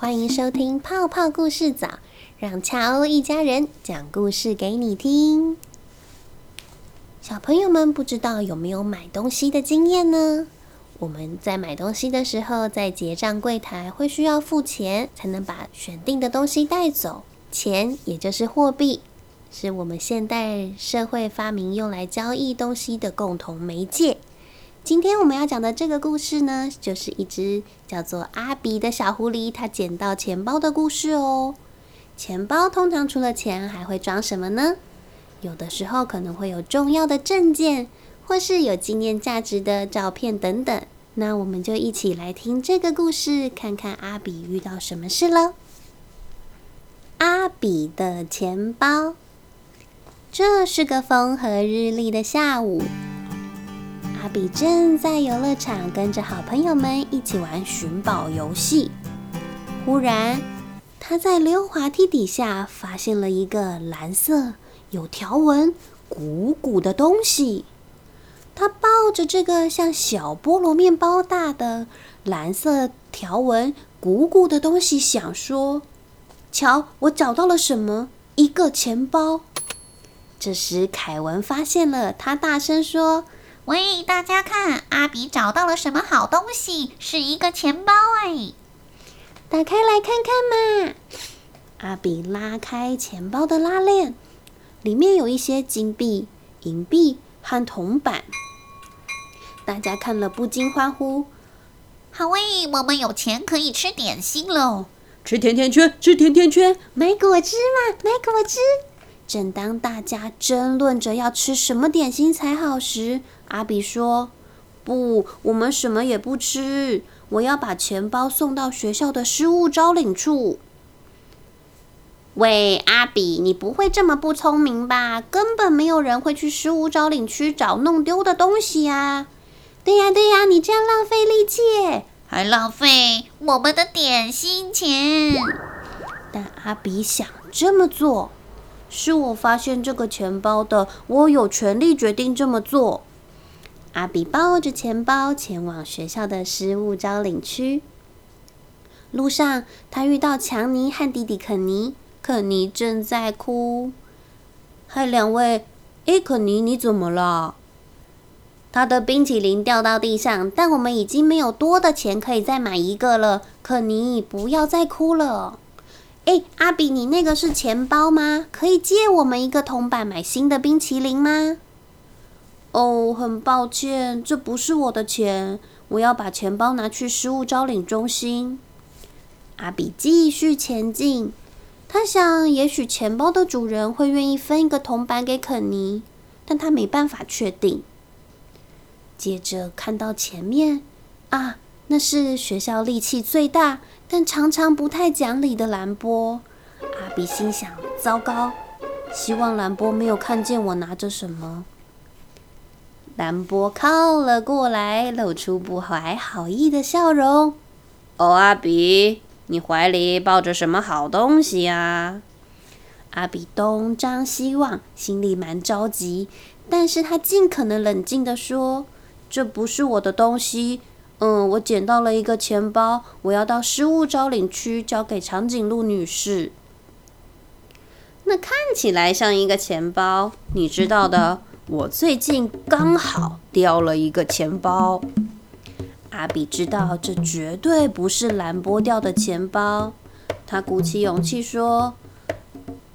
欢迎收听泡泡故事早，让乔欧一家人讲故事给你听。小朋友们不知道有没有买东西的经验呢？我们在买东西的时候，在结账柜台会需要付钱，才能把选定的东西带走。钱也就是货币，是我们现代社会发明用来交易东西的共同媒介。今天我们要讲的这个故事呢，就是一只叫做阿比的小狐狸，它捡到钱包的故事哦。钱包通常除了钱，还会装什么呢？有的时候可能会有重要的证件，或是有纪念价值的照片等等。那我们就一起来听这个故事，看看阿比遇到什么事了。阿比的钱包。这是个风和日丽的下午。阿比正在游乐场跟着好朋友们一起玩寻宝游戏。忽然，他在溜滑梯底下发现了一个蓝色、有条纹、鼓鼓的东西。他抱着这个像小菠萝面包大的蓝色条纹、鼓鼓的东西，想说：“瞧，我找到了什么？一个钱包。”这时，凯文发现了，他大声说。喂，大家看，阿比找到了什么好东西？是一个钱包哎！打开来看看嘛。阿比拉开钱包的拉链，里面有一些金币、银币和铜板。大家看了不禁欢呼：“好喂，我们有钱可以吃点心喽！吃甜甜圈，吃甜甜圈，买果汁嘛，买果汁。”正当大家争论着要吃什么点心才好时，阿比说：“不，我们什么也不吃。我要把钱包送到学校的失物招领处。”喂，阿比，你不会这么不聪明吧？根本没有人会去失物招领区找弄丢的东西呀！对呀，对呀，你这样浪费力气，还浪费我们的点心钱。但阿比想这么做。是我发现这个钱包的，我有权利决定这么做。阿比抱着钱包前往学校的失物招领区。路上，他遇到强尼和弟弟肯尼。肯尼正在哭。嗨，两位，哎，肯尼，你怎么了？他的冰淇淋掉到地上，但我们已经没有多的钱可以再买一个了。肯尼，不要再哭了。哎，阿比，你那个是钱包吗？可以借我们一个铜板买新的冰淇淋吗？哦，很抱歉，这不是我的钱，我要把钱包拿去失物招领中心。阿比继续前进，他想，也许钱包的主人会愿意分一个铜板给肯尼，但他没办法确定。接着看到前面，啊，那是学校力气最大。但常常不太讲理的兰波，阿比心想：糟糕！希望兰波没有看见我拿着什么。兰波靠了过来，露出不怀好意的笑容。哦，阿比，你怀里抱着什么好东西呀？阿比东张西望，心里蛮着急，但是他尽可能冷静的说：“这不是我的东西。”嗯，我捡到了一个钱包，我要到失物招领区交给长颈鹿女士。那看起来像一个钱包，你知道的，我最近刚好掉了一个钱包。阿比知道这绝对不是蓝波掉的钱包，他鼓起勇气说：“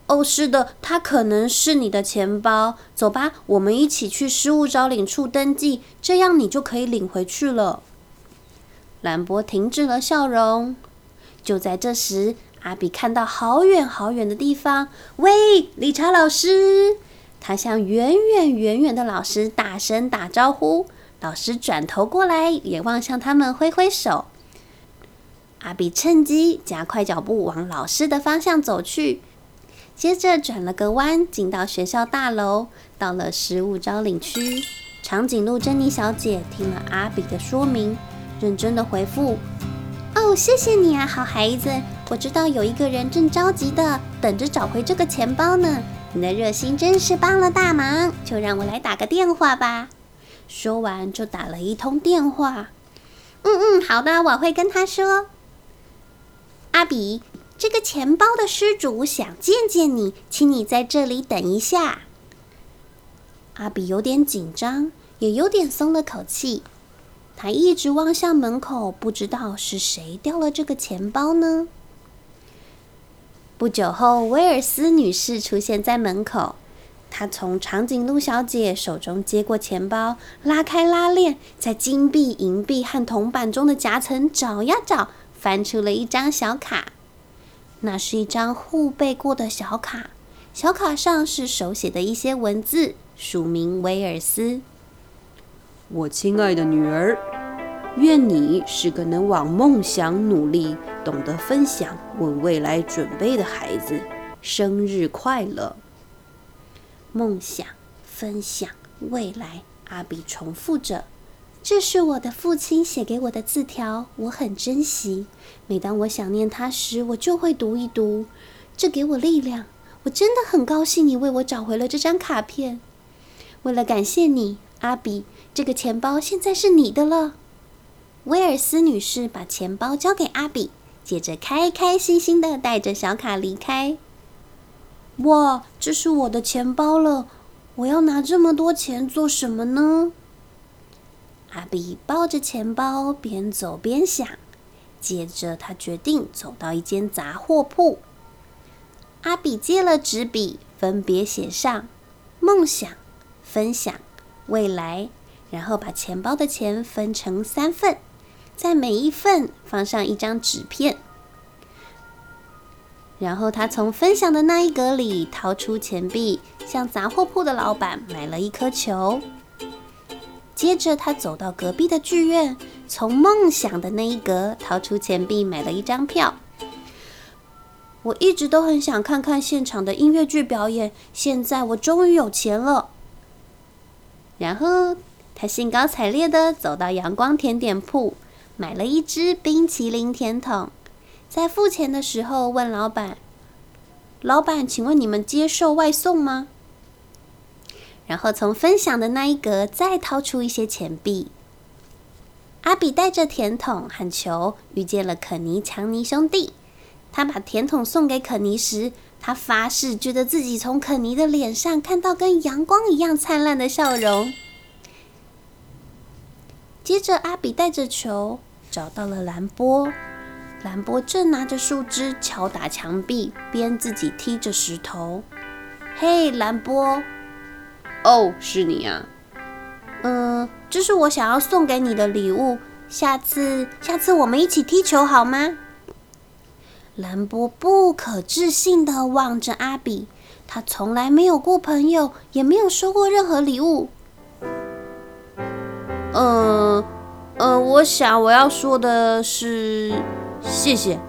哦，是的，它可能是你的钱包。走吧，我们一起去失物招领处登记，这样你就可以领回去了。”兰博停止了笑容。就在这时，阿比看到好远好远的地方，喂，理查老师！他向远远远远的老师大声打招呼。老师转头过来，也望向他们挥挥手。阿比趁机加快脚步往老师的方向走去，接着转了个弯，进到学校大楼，到了食物招领区。长颈鹿珍妮小姐听了阿比的说明。认真的回复：“哦，谢谢你啊，好孩子。我知道有一个人正着急的等着找回这个钱包呢。你的热心真是帮了大忙，就让我来打个电话吧。”说完就打了一通电话。“嗯嗯，好的，我会跟他说。”阿比，这个钱包的失主想见见你，请你在这里等一下。”阿比有点紧张，也有点松了口气。他一直望向门口，不知道是谁掉了这个钱包呢。不久后，威尔斯女士出现在门口。她从长颈鹿小姐手中接过钱包，拉开拉链，在金币、银币和铜板中的夹层找呀找，翻出了一张小卡。那是一张护背过的小卡，小卡上是手写的一些文字，署名威尔斯。我亲爱的女儿，愿你是个能往梦想努力、懂得分享、为未来准备的孩子。生日快乐！梦想、分享、未来，阿比重复着。这是我的父亲写给我的字条，我很珍惜。每当我想念他时，我就会读一读，这给我力量。我真的很高兴你为我找回了这张卡片。为了感谢你，阿比。这个钱包现在是你的了。威尔斯女士把钱包交给阿比，接着开开心心的带着小卡离开。哇，这是我的钱包了！我要拿这么多钱做什么呢？阿比抱着钱包边走边想，接着他决定走到一间杂货铺。阿比借了纸笔，分别写上梦想、分享、未来。然后把钱包的钱分成三份，在每一份放上一张纸片。然后他从分享的那一格里掏出钱币，向杂货铺的老板买了一颗球。接着他走到隔壁的剧院，从梦想的那一格掏出钱币，买了一张票。我一直都很想看看现场的音乐剧表演，现在我终于有钱了。然后。他兴高采烈的走到阳光甜点铺，买了一只冰淇淋甜筒。在付钱的时候，问老板：“老板，请问你们接受外送吗？”然后从分享的那一格再掏出一些钱币。阿比带着甜筒和球遇见了肯尼强尼兄弟。他把甜筒送给肯尼时，他发誓觉得自己从肯尼的脸上看到跟阳光一样灿烂的笑容。接着，阿比带着球找到了兰波。兰波正拿着树枝敲打墙壁，边自己踢着石头。嘿，兰波！哦，是你啊。嗯，这是我想要送给你的礼物。下次，下次我们一起踢球好吗？兰波不可置信的望着阿比，他从来没有过朋友，也没有收过任何礼物。嗯，呃，我想我要说的是谢谢。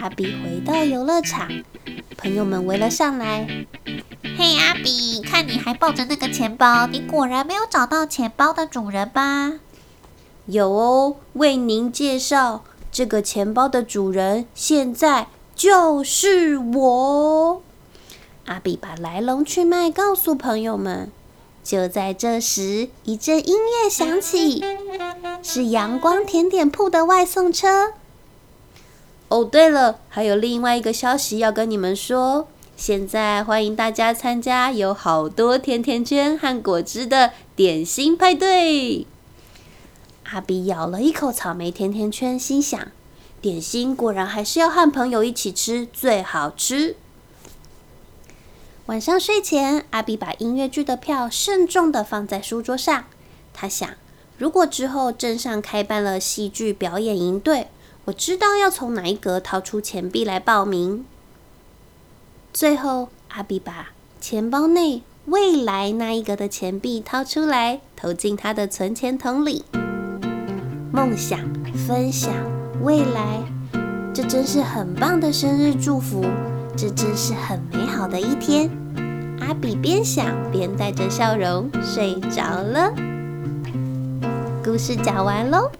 阿比回到游乐场，朋友们围了上来。嘿，阿比，看你还抱着那个钱包，你果然没有找到钱包的主人吧？有哦，为您介绍，这个钱包的主人现在就是我。阿比把来龙去脉告诉朋友们。就在这时，一阵音乐响起，是阳光甜点铺的外送车。哦，对了，还有另外一个消息要跟你们说。现在欢迎大家参加有好多甜甜圈和果汁的点心派对。阿比咬了一口草莓甜甜圈，心想：点心果然还是要和朋友一起吃最好吃。晚上睡前，阿比把音乐剧的票慎重的放在书桌上。他想，如果之后镇上开办了戏剧表演营队，我知道要从哪一格掏出钱币来报名。最后，阿比把钱包内未来那一格的钱币掏出来，投进他的存钱筒里。梦想，分享，未来，这真是很棒的生日祝福。这真是很美好的一天，阿比边想边带着笑容睡着了。故事讲完喽。